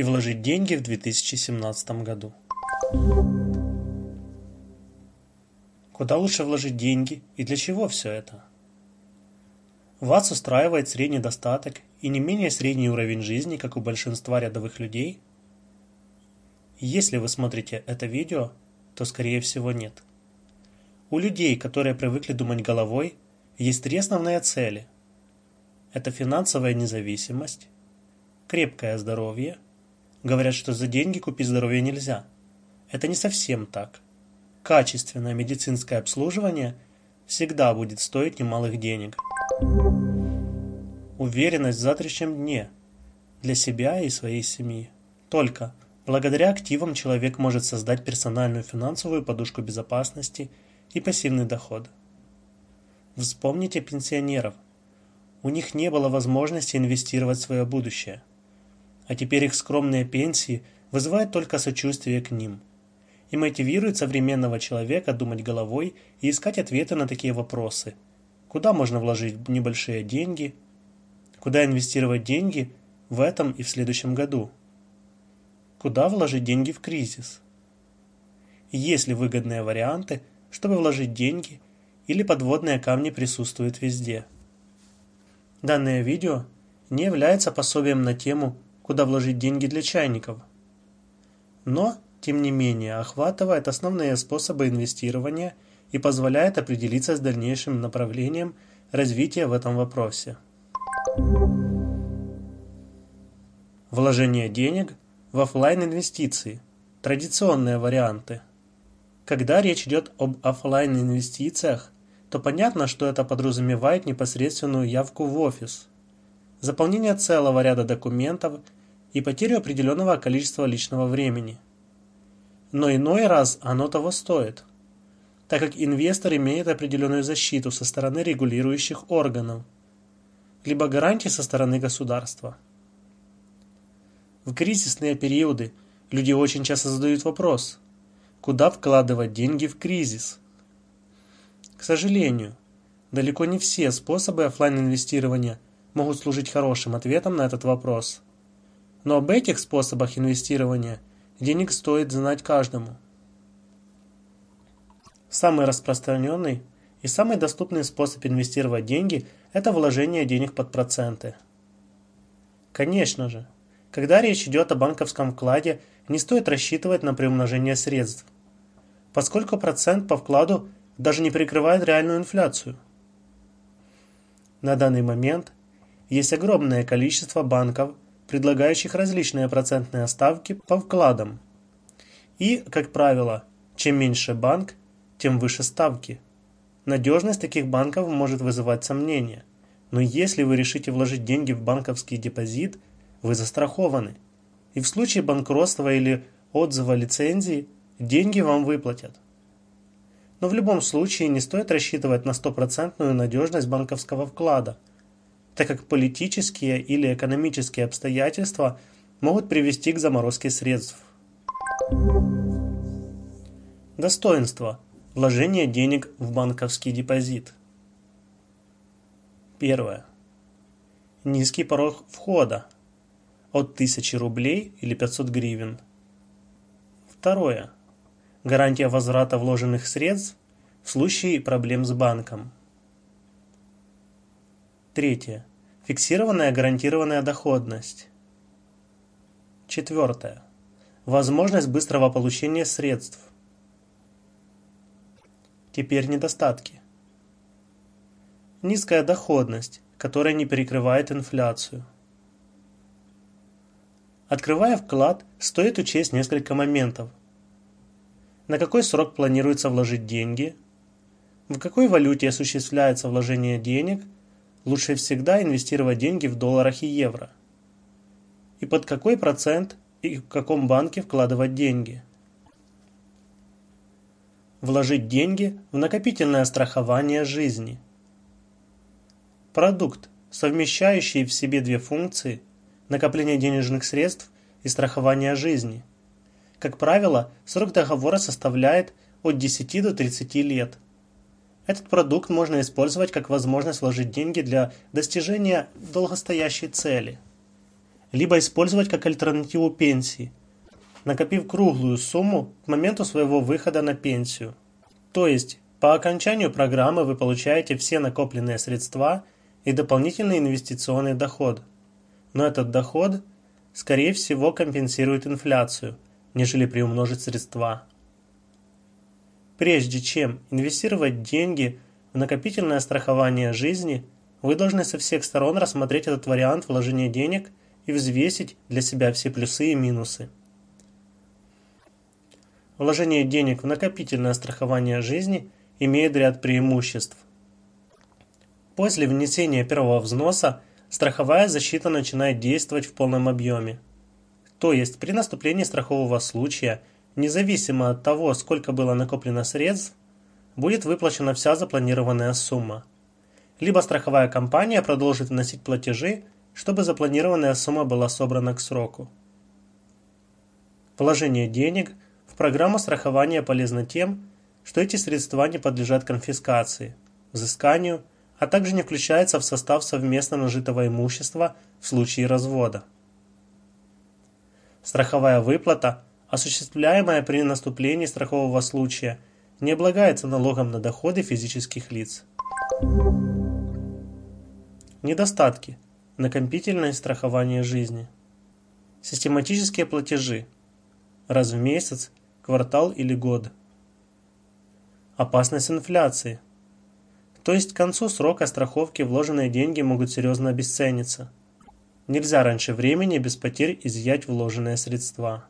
и вложить деньги в 2017 году? Куда лучше вложить деньги и для чего все это? Вас устраивает средний достаток и не менее средний уровень жизни, как у большинства рядовых людей? Если вы смотрите это видео, то скорее всего нет. У людей, которые привыкли думать головой, есть три основные цели. Это финансовая независимость, крепкое здоровье. Говорят, что за деньги купить здоровье нельзя. Это не совсем так. Качественное медицинское обслуживание всегда будет стоить немалых денег. Уверенность в завтрашнем дне для себя и своей семьи. Только благодаря активам человек может создать персональную финансовую подушку безопасности и пассивный доход. Вспомните пенсионеров. У них не было возможности инвестировать в свое будущее – а теперь их скромные пенсии вызывают только сочувствие к ним и мотивируют современного человека думать головой и искать ответы на такие вопросы. Куда можно вложить небольшие деньги? Куда инвестировать деньги в этом и в следующем году? Куда вложить деньги в кризис? Есть ли выгодные варианты, чтобы вложить деньги, или подводные камни присутствуют везде? Данное видео не является пособием на тему куда вложить деньги для чайников. Но, тем не менее, охватывает основные способы инвестирования и позволяет определиться с дальнейшим направлением развития в этом вопросе. Вложение денег в офлайн инвестиции. Традиционные варианты. Когда речь идет об офлайн инвестициях, то понятно, что это подразумевает непосредственную явку в офис, заполнение целого ряда документов и потерю определенного количества личного времени. Но иной раз оно того стоит, так как инвестор имеет определенную защиту со стороны регулирующих органов, либо гарантии со стороны государства. В кризисные периоды люди очень часто задают вопрос, куда вкладывать деньги в кризис. К сожалению, далеко не все способы офлайн инвестирования могут служить хорошим ответом на этот вопрос – но об этих способах инвестирования денег стоит знать каждому. Самый распространенный и самый доступный способ инвестировать деньги – это вложение денег под проценты. Конечно же, когда речь идет о банковском вкладе, не стоит рассчитывать на приумножение средств, поскольку процент по вкладу даже не прикрывает реальную инфляцию. На данный момент есть огромное количество банков – предлагающих различные процентные ставки по вкладам. И, как правило, чем меньше банк, тем выше ставки. Надежность таких банков может вызывать сомнения, но если вы решите вложить деньги в банковский депозит, вы застрахованы. И в случае банкротства или отзыва лицензии деньги вам выплатят. Но в любом случае не стоит рассчитывать на стопроцентную надежность банковского вклада – так как политические или экономические обстоятельства могут привести к заморозке средств. Достоинство. Вложение денег в банковский депозит. Первое. Низкий порог входа. От 1000 рублей или 500 гривен. Второе. Гарантия возврата вложенных средств в случае проблем с банком. Третье. Фиксированная гарантированная доходность. Четвертое. Возможность быстрого получения средств. Теперь недостатки. Низкая доходность, которая не перекрывает инфляцию. Открывая вклад, стоит учесть несколько моментов. На какой срок планируется вложить деньги? В какой валюте осуществляется вложение денег? Лучше всегда инвестировать деньги в долларах и евро. И под какой процент и в каком банке вкладывать деньги? Вложить деньги в накопительное страхование жизни – Продукт, совмещающий в себе две функции – накопление денежных средств и страхование жизни. Как правило, срок договора составляет от 10 до 30 лет. Этот продукт можно использовать как возможность вложить деньги для достижения долгостоящей цели, либо использовать как альтернативу пенсии, накопив круглую сумму к моменту своего выхода на пенсию. То есть, по окончанию программы вы получаете все накопленные средства – и дополнительный инвестиционный доход. Но этот доход, скорее всего, компенсирует инфляцию, нежели приумножить средства. Прежде чем инвестировать деньги в накопительное страхование жизни, вы должны со всех сторон рассмотреть этот вариант вложения денег и взвесить для себя все плюсы и минусы. Вложение денег в накопительное страхование жизни имеет ряд преимуществ – После внесения первого взноса страховая защита начинает действовать в полном объеме. То есть при наступлении страхового случая, независимо от того, сколько было накоплено средств, будет выплачена вся запланированная сумма. Либо страховая компания продолжит вносить платежи, чтобы запланированная сумма была собрана к сроку. Вложение денег в программу страхования полезно тем, что эти средства не подлежат конфискации, взысканию а также не включается в состав совместно нажитого имущества в случае развода. Страховая выплата, осуществляемая при наступлении страхового случая, не облагается налогом на доходы физических лиц. Недостатки. Накопительное страхование жизни. Систематические платежи. Раз в месяц, квартал или год. Опасность инфляции – то есть к концу срока страховки вложенные деньги могут серьезно обесцениться. Нельзя раньше времени без потерь изъять вложенные средства.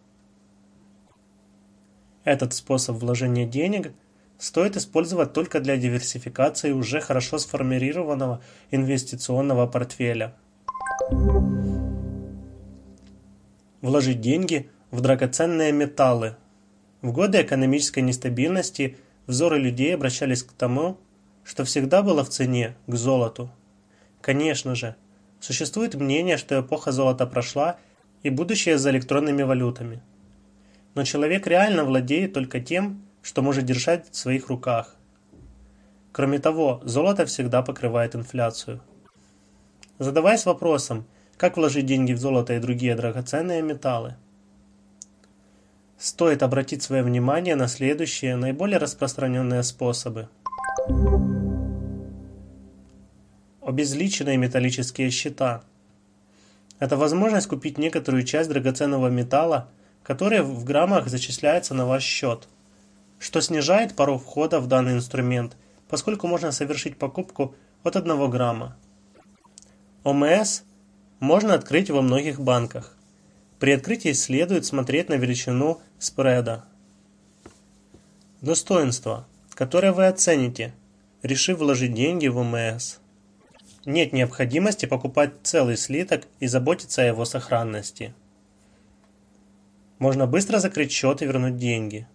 Этот способ вложения денег стоит использовать только для диверсификации уже хорошо сформированного инвестиционного портфеля. Вложить деньги в драгоценные металлы. В годы экономической нестабильности взоры людей обращались к тому, что всегда было в цене, к золоту. Конечно же, существует мнение, что эпоха золота прошла и будущее за электронными валютами. Но человек реально владеет только тем, что может держать в своих руках. Кроме того, золото всегда покрывает инфляцию. Задаваясь вопросом, как вложить деньги в золото и другие драгоценные металлы, стоит обратить свое внимание на следующие наиболее распространенные способы – Обезличенные металлические счета. Это возможность купить некоторую часть драгоценного металла, который в граммах зачисляется на ваш счет, что снижает порог входа в данный инструмент, поскольку можно совершить покупку от 1 грамма. ОМС можно открыть во многих банках. При открытии следует смотреть на величину спреда. Достоинство которое вы оцените, решив вложить деньги в ОМС. Нет необходимости покупать целый слиток и заботиться о его сохранности. Можно быстро закрыть счет и вернуть деньги.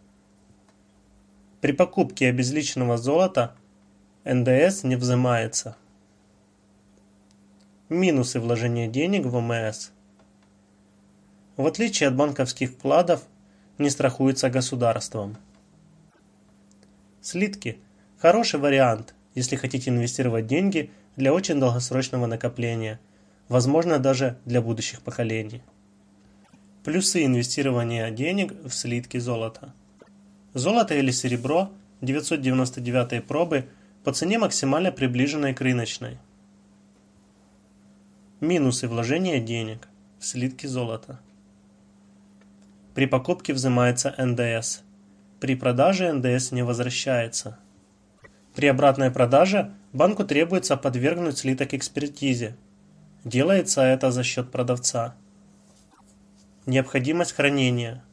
При покупке обезличенного золота НДС не взимается. Минусы вложения денег в ОМС. В отличие от банковских вкладов, не страхуется государством. Слитки – хороший вариант, если хотите инвестировать деньги для очень долгосрочного накопления, возможно даже для будущих поколений. Плюсы инвестирования денег в слитки золота. Золото или серебро 999 пробы по цене максимально приближенной к рыночной. Минусы вложения денег в слитки золота. При покупке взимается НДС. При продаже НДС не возвращается. При обратной продаже банку требуется подвергнуть слиток экспертизе. Делается это за счет продавца. Необходимость хранения.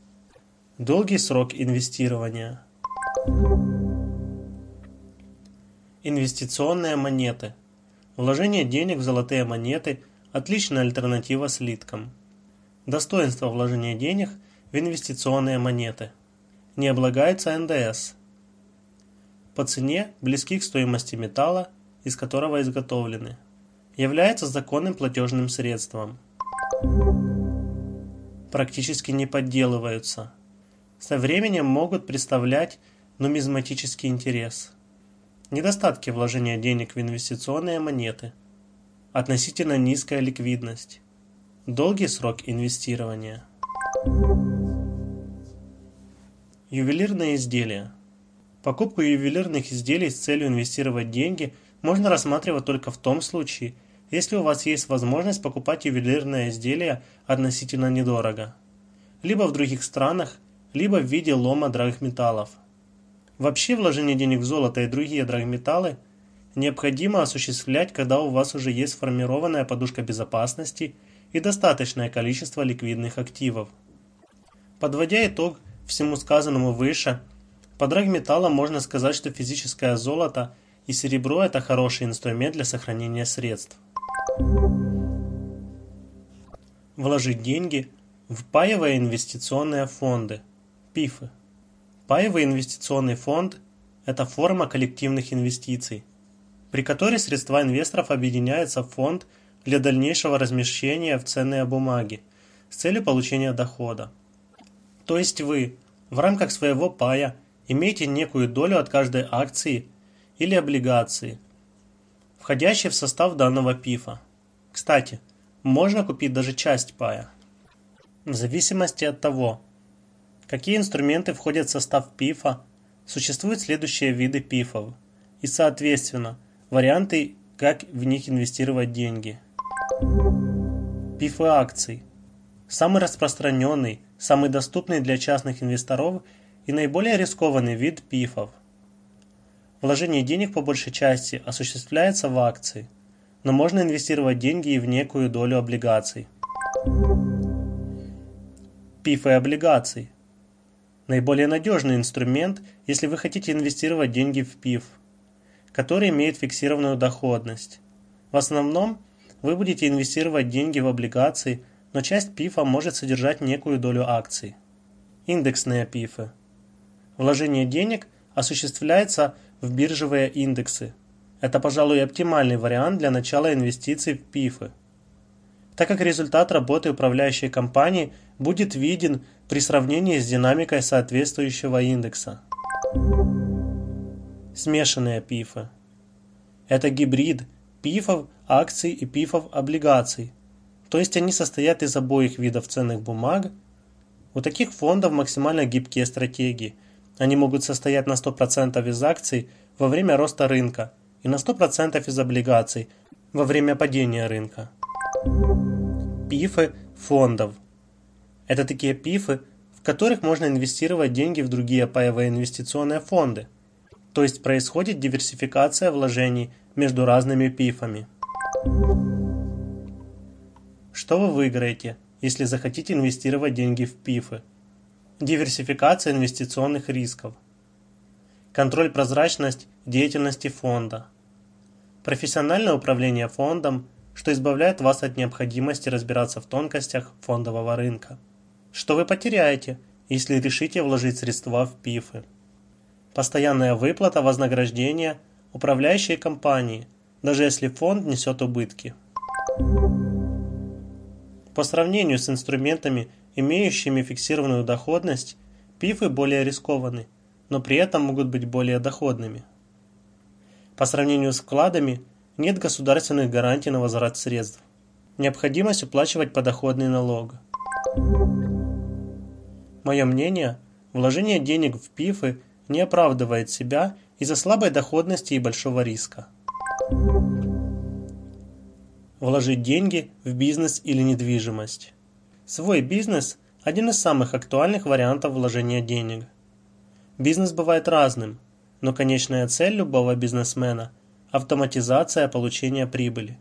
Долгий срок инвестирования. Инвестиционные монеты. Вложение денег в золотые монеты – отличная альтернатива слиткам. Достоинство вложения денег в инвестиционные монеты. Не облагается НДС. По цене близки к стоимости металла, из которого изготовлены. Является законным платежным средством. Практически не подделываются. Со временем могут представлять нумизматический интерес. Недостатки вложения денег в инвестиционные монеты. Относительно низкая ликвидность. Долгий срок инвестирования. Ювелирные изделия. Покупку ювелирных изделий с целью инвестировать деньги можно рассматривать только в том случае, если у вас есть возможность покупать ювелирные изделия относительно недорого. Либо в других странах, либо в виде лома драгметаллов – Вообще вложение денег в золото и другие драгметаллы необходимо осуществлять, когда у вас уже есть сформированная подушка безопасности и достаточное количество ликвидных активов. Подводя итог всему сказанному выше, по драгметаллам можно сказать, что физическое золото и серебро – это хороший инструмент для сохранения средств. Вложить деньги в паевые инвестиционные фонды – ПИФы – Паевый инвестиционный фонд – это форма коллективных инвестиций, при которой средства инвесторов объединяются в фонд для дальнейшего размещения в ценные бумаги с целью получения дохода. То есть вы в рамках своего пая имеете некую долю от каждой акции или облигации, входящей в состав данного ПИФа. Кстати, можно купить даже часть пая. В зависимости от того, Какие инструменты входят в состав ПИФа? Существуют следующие виды ПИФов и, соответственно, варианты, как в них инвестировать деньги. ПИФы акций. Самый распространенный, самый доступный для частных инвесторов и наиболее рискованный вид ПИФов. Вложение денег по большей части осуществляется в акции, но можно инвестировать деньги и в некую долю облигаций. ПИФы облигаций – Наиболее надежный инструмент, если вы хотите инвестировать деньги в ПИФ, который имеет фиксированную доходность. В основном вы будете инвестировать деньги в облигации, но часть ПИФа может содержать некую долю акций. Индексные ПИФы. Вложение денег осуществляется в биржевые индексы. Это, пожалуй, оптимальный вариант для начала инвестиций в ПИФы так как результат работы управляющей компании будет виден при сравнении с динамикой соответствующего индекса. Смешанные пифы. Это гибрид пифов, акций и пифов облигаций. То есть они состоят из обоих видов ценных бумаг. У таких фондов максимально гибкие стратегии. Они могут состоять на 100% из акций во время роста рынка и на 100% из облигаций во время падения рынка пифы фондов. Это такие пифы, в которых можно инвестировать деньги в другие паевые инвестиционные фонды. То есть происходит диверсификация вложений между разными пифами. Что вы выиграете, если захотите инвестировать деньги в пифы? Диверсификация инвестиционных рисков. Контроль прозрачность деятельности фонда. Профессиональное управление фондом что избавляет вас от необходимости разбираться в тонкостях фондового рынка. Что вы потеряете, если решите вложить средства в ПИФы? Постоянная выплата вознаграждения управляющей компании, даже если фонд несет убытки. По сравнению с инструментами, имеющими фиксированную доходность, ПИФы более рискованы, но при этом могут быть более доходными. По сравнению с вкладами, нет государственных гарантий на возврат средств. Необходимость уплачивать подоходный налог. Мое мнение, вложение денег в ПИФы не оправдывает себя из-за слабой доходности и большого риска. Вложить деньги в бизнес или недвижимость. Свой бизнес – один из самых актуальных вариантов вложения денег. Бизнес бывает разным, но конечная цель любого бизнесмена – автоматизация получения прибыли.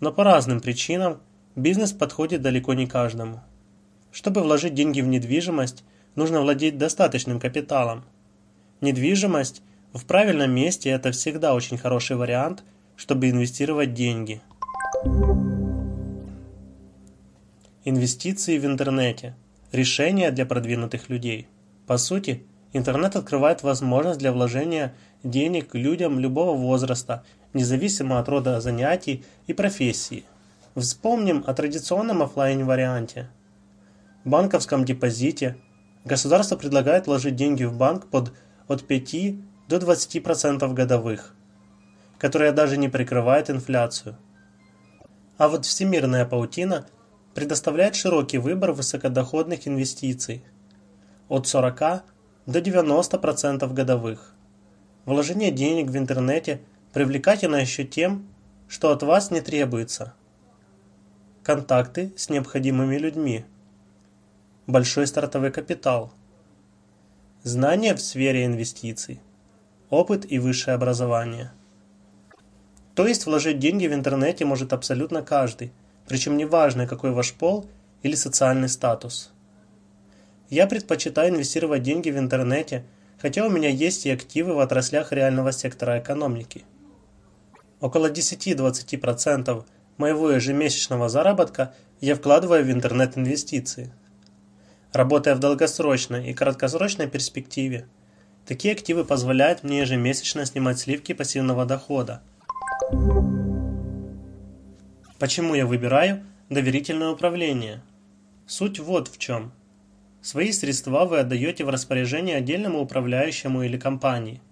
Но по разным причинам бизнес подходит далеко не каждому. Чтобы вложить деньги в недвижимость, нужно владеть достаточным капиталом. Недвижимость в правильном месте – это всегда очень хороший вариант, чтобы инвестировать деньги. Инвестиции в интернете – решение для продвинутых людей. По сути, интернет открывает возможность для вложения денег людям любого возраста, независимо от рода занятий и профессии. Вспомним о традиционном офлайн варианте. Банковском депозите государство предлагает вложить деньги в банк под от 5 до 20% годовых, которая даже не прикрывает инфляцию. А вот всемирная паутина предоставляет широкий выбор высокодоходных инвестиций от 40 до 90% годовых. Вложение денег в интернете привлекательно еще тем, что от вас не требуется. Контакты с необходимыми людьми, большой стартовый капитал, знания в сфере инвестиций, опыт и высшее образование. То есть вложить деньги в интернете может абсолютно каждый, причем неважно, какой ваш пол или социальный статус. Я предпочитаю инвестировать деньги в интернете, хотя у меня есть и активы в отраслях реального сектора экономики. Около 10-20% моего ежемесячного заработка я вкладываю в интернет-инвестиции. Работая в долгосрочной и краткосрочной перспективе, Такие активы позволяют мне ежемесячно снимать сливки пассивного дохода. Почему я выбираю доверительное управление? Суть вот в чем. Свои средства вы отдаете в распоряжение отдельному управляющему или компании.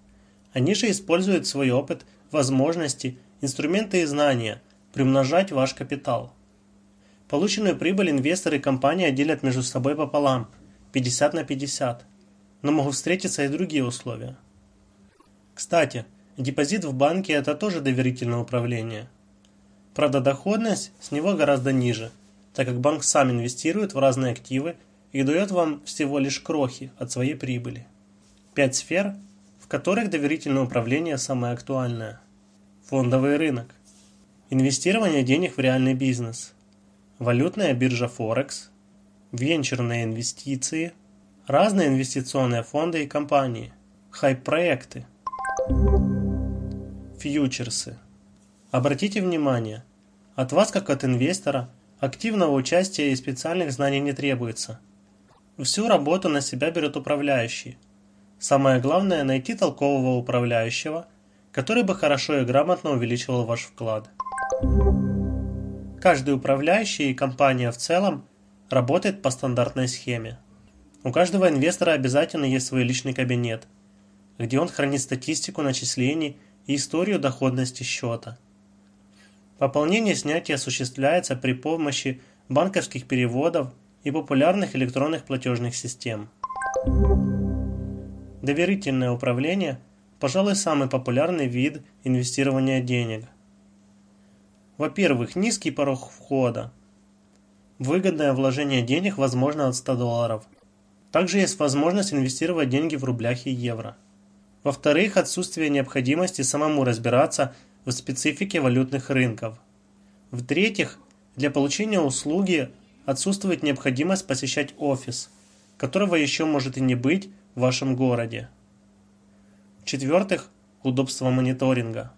Они же используют свой опыт, возможности, инструменты и знания, примножать ваш капитал. Полученную прибыль инвесторы и компания делят между собой пополам, 50 на 50 но могут встретиться и другие условия. Кстати, депозит в банке – это тоже доверительное управление. Правда, доходность с него гораздо ниже, так как банк сам инвестирует в разные активы и дает вам всего лишь крохи от своей прибыли. Пять сфер, в которых доверительное управление самое актуальное. Фондовый рынок. Инвестирование денег в реальный бизнес. Валютная биржа Форекс. Венчурные инвестиции – разные инвестиционные фонды и компании, хайп-проекты, фьючерсы. Обратите внимание, от вас, как от инвестора, активного участия и специальных знаний не требуется. Всю работу на себя берет управляющий. Самое главное – найти толкового управляющего, который бы хорошо и грамотно увеличивал ваш вклад. Каждый управляющий и компания в целом работает по стандартной схеме. У каждого инвестора обязательно есть свой личный кабинет, где он хранит статистику начислений и историю доходности счета. Пополнение снятия осуществляется при помощи банковских переводов и популярных электронных платежных систем. Доверительное управление – пожалуй, самый популярный вид инвестирования денег. Во-первых, низкий порог входа. Выгодное вложение денег возможно от 100 долларов. Также есть возможность инвестировать деньги в рублях и евро. Во-вторых, отсутствие необходимости самому разбираться в специфике валютных рынков. В-третьих, для получения услуги отсутствует необходимость посещать офис, которого еще может и не быть в вашем городе. В-четвертых, удобство мониторинга.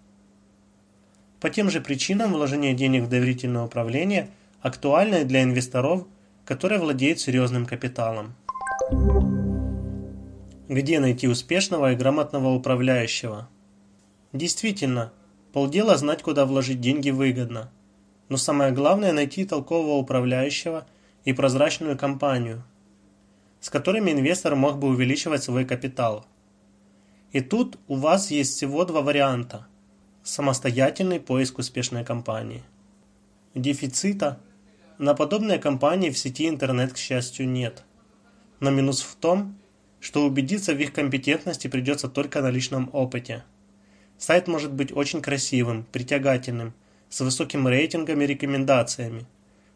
По тем же причинам вложение денег в доверительное управление актуально для инвесторов, которые владеют серьезным капиталом. Где найти успешного и грамотного управляющего? Действительно, полдела знать, куда вложить деньги выгодно. Но самое главное найти толкового управляющего и прозрачную компанию, с которыми инвестор мог бы увеличивать свой капитал. И тут у вас есть всего два варианта. Самостоятельный поиск успешной компании. Дефицита на подобные компании в сети интернет, к счастью, нет. Но минус в том, что убедиться в их компетентности придется только на личном опыте. Сайт может быть очень красивым, притягательным, с высоким рейтингом и рекомендациями,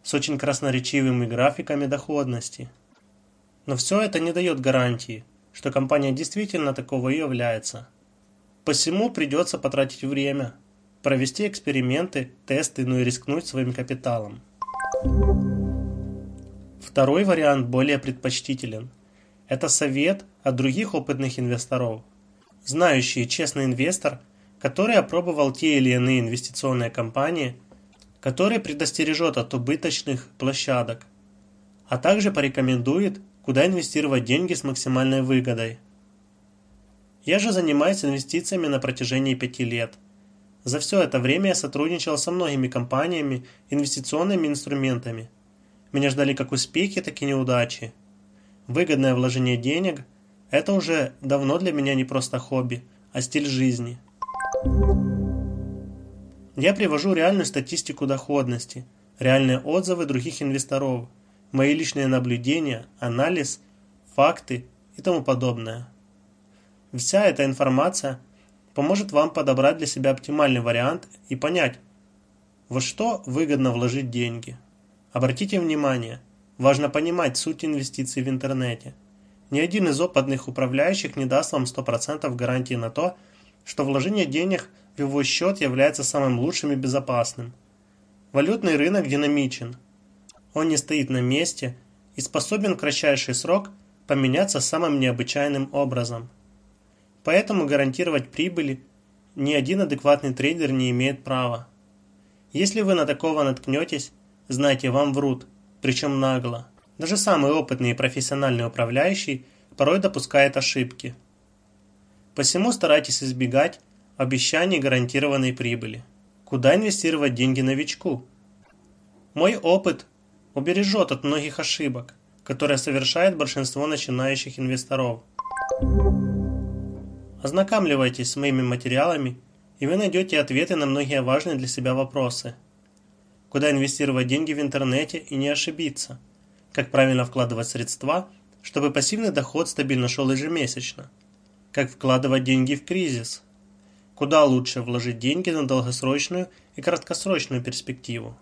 с очень красноречивыми графиками доходности. Но все это не дает гарантии, что компания действительно такого и является. Посему придется потратить время, провести эксперименты, тесты, ну и рискнуть своим капиталом. Второй вариант более предпочтителен. Это совет от других опытных инвесторов. Знающий честный инвестор, который опробовал те или иные инвестиционные компании, который предостережет от убыточных площадок, а также порекомендует, куда инвестировать деньги с максимальной выгодой. Я же занимаюсь инвестициями на протяжении пяти лет. За все это время я сотрудничал со многими компаниями, инвестиционными инструментами. Меня ждали как успехи, так и неудачи. Выгодное вложение денег – это уже давно для меня не просто хобби, а стиль жизни. Я привожу реальную статистику доходности, реальные отзывы других инвесторов, мои личные наблюдения, анализ, факты и тому подобное. Вся эта информация поможет вам подобрать для себя оптимальный вариант и понять, во что выгодно вложить деньги. Обратите внимание, важно понимать суть инвестиций в интернете. Ни один из опытных управляющих не даст вам 100% гарантии на то, что вложение денег в его счет является самым лучшим и безопасным. Валютный рынок динамичен. Он не стоит на месте и способен в кратчайший срок поменяться самым необычайным образом – Поэтому гарантировать прибыли ни один адекватный трейдер не имеет права. Если вы на такого наткнетесь, знайте, вам врут, причем нагло. Даже самый опытный и профессиональный управляющий порой допускает ошибки. Посему старайтесь избегать обещаний гарантированной прибыли. Куда инвестировать деньги новичку? Мой опыт убережет от многих ошибок, которые совершает большинство начинающих инвесторов. Ознакомливайтесь с моими материалами, и вы найдете ответы на многие важные для себя вопросы. Куда инвестировать деньги в интернете и не ошибиться? Как правильно вкладывать средства, чтобы пассивный доход стабильно шел ежемесячно? Как вкладывать деньги в кризис? Куда лучше вложить деньги на долгосрочную и краткосрочную перспективу?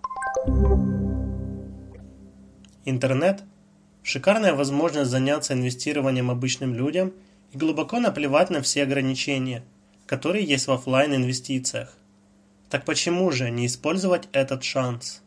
Интернет – шикарная возможность заняться инвестированием обычным людям – и глубоко наплевать на все ограничения, которые есть в офлайн инвестициях. Так почему же не использовать этот шанс?